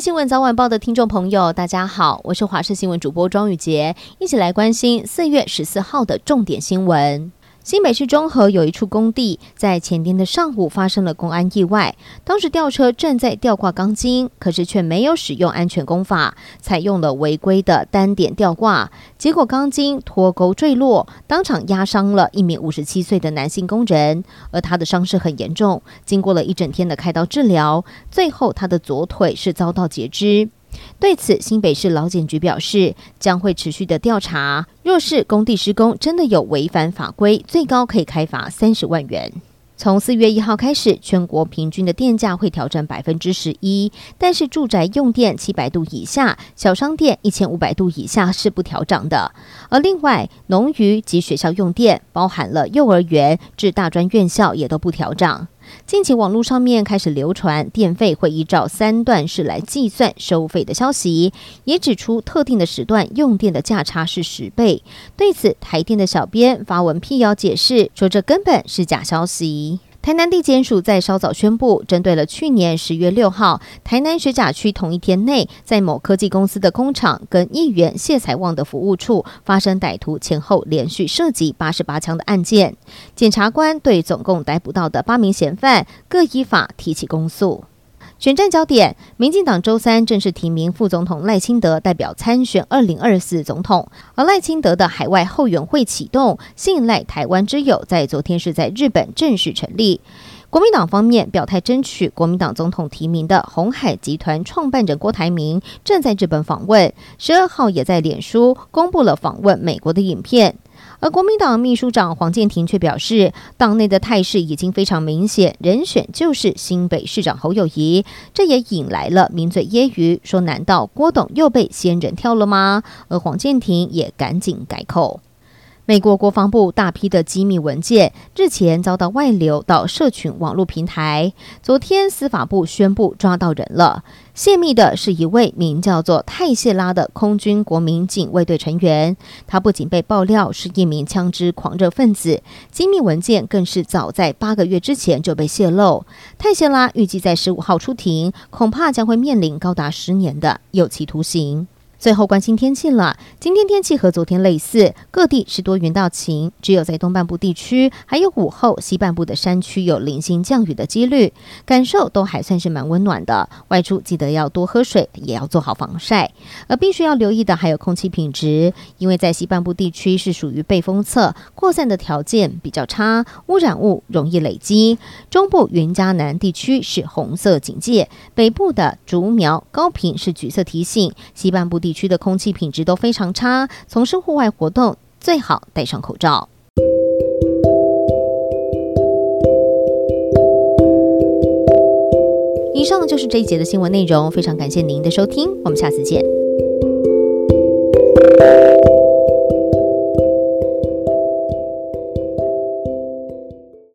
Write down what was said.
新闻早晚报的听众朋友，大家好，我是华视新闻主播庄宇洁，一起来关心四月十四号的重点新闻。新北市中和有一处工地，在前天的上午发生了工安意外。当时吊车正在吊挂钢筋，可是却没有使用安全工法，采用了违规的单点吊挂，结果钢筋脱钩坠落，当场压伤了一名五十七岁的男性工人，而他的伤势很严重，经过了一整天的开刀治疗，最后他的左腿是遭到截肢。对此，新北市劳检局表示，将会持续的调查。若是工地施工真的有违反法规，最高可以开罚三十万元。从四月一号开始，全国平均的电价会调整百分之十一，但是住宅用电七百度以下、小商店一千五百度以下是不调涨的。而另外，农渔及学校用电，包含了幼儿园至大专院校，也都不调涨。近期网络上面开始流传电费会依照三段式来计算收费的消息，也指出特定的时段用电的价差是十倍。对此，台电的小编发文辟谣解释，说这根本是假消息。台南地检署在稍早宣布，针对了去年十月六号台南学甲区同一天内，在某科技公司的工厂跟议员谢才旺的服务处发生歹徒前后连续涉及八十八枪的案件，检察官对总共逮捕到的八名嫌犯各依法提起公诉。选战焦点，民进党周三正式提名副总统赖清德代表参选二零二四总统，而赖清德的海外后援会启动，信赖台湾之友在昨天是在日本正式成立。国民党方面表态争取国民党总统提名的鸿海集团创办人郭台铭正在日本访问，十二号也在脸书公布了访问美国的影片。而国民党秘书长黄建庭却表示，党内的态势已经非常明显，人选就是新北市长侯友谊，这也引来了名嘴揶揄，说难道郭董又被仙人跳了吗？而黄建庭也赶紧改口。美国国防部大批的机密文件日前遭到外流到社群网络平台。昨天司法部宣布抓到人了，泄密的是一位名叫做泰谢拉的空军国民警卫队成员。他不仅被爆料是一名枪支狂热分子，机密文件更是早在八个月之前就被泄露。泰谢拉预计在十五号出庭，恐怕将会面临高达十年的有期徒刑。最后关心天气了，今天天气和昨天类似，各地是多云到晴，只有在东半部地区还有午后西半部的山区有零星降雨的几率，感受都还算是蛮温暖的。外出记得要多喝水，也要做好防晒。而必须要留意的还有空气品质，因为在西半部地区是属于背风侧，扩散的条件比较差，污染物容易累积。中部云嘉南地区是红色警戒，北部的竹苗高屏是橘色提醒，西半部地。地区的空气品质都非常差，从事户外活动最好戴上口罩。以上就是这一节的新闻内容，非常感谢您的收听，我们下次见。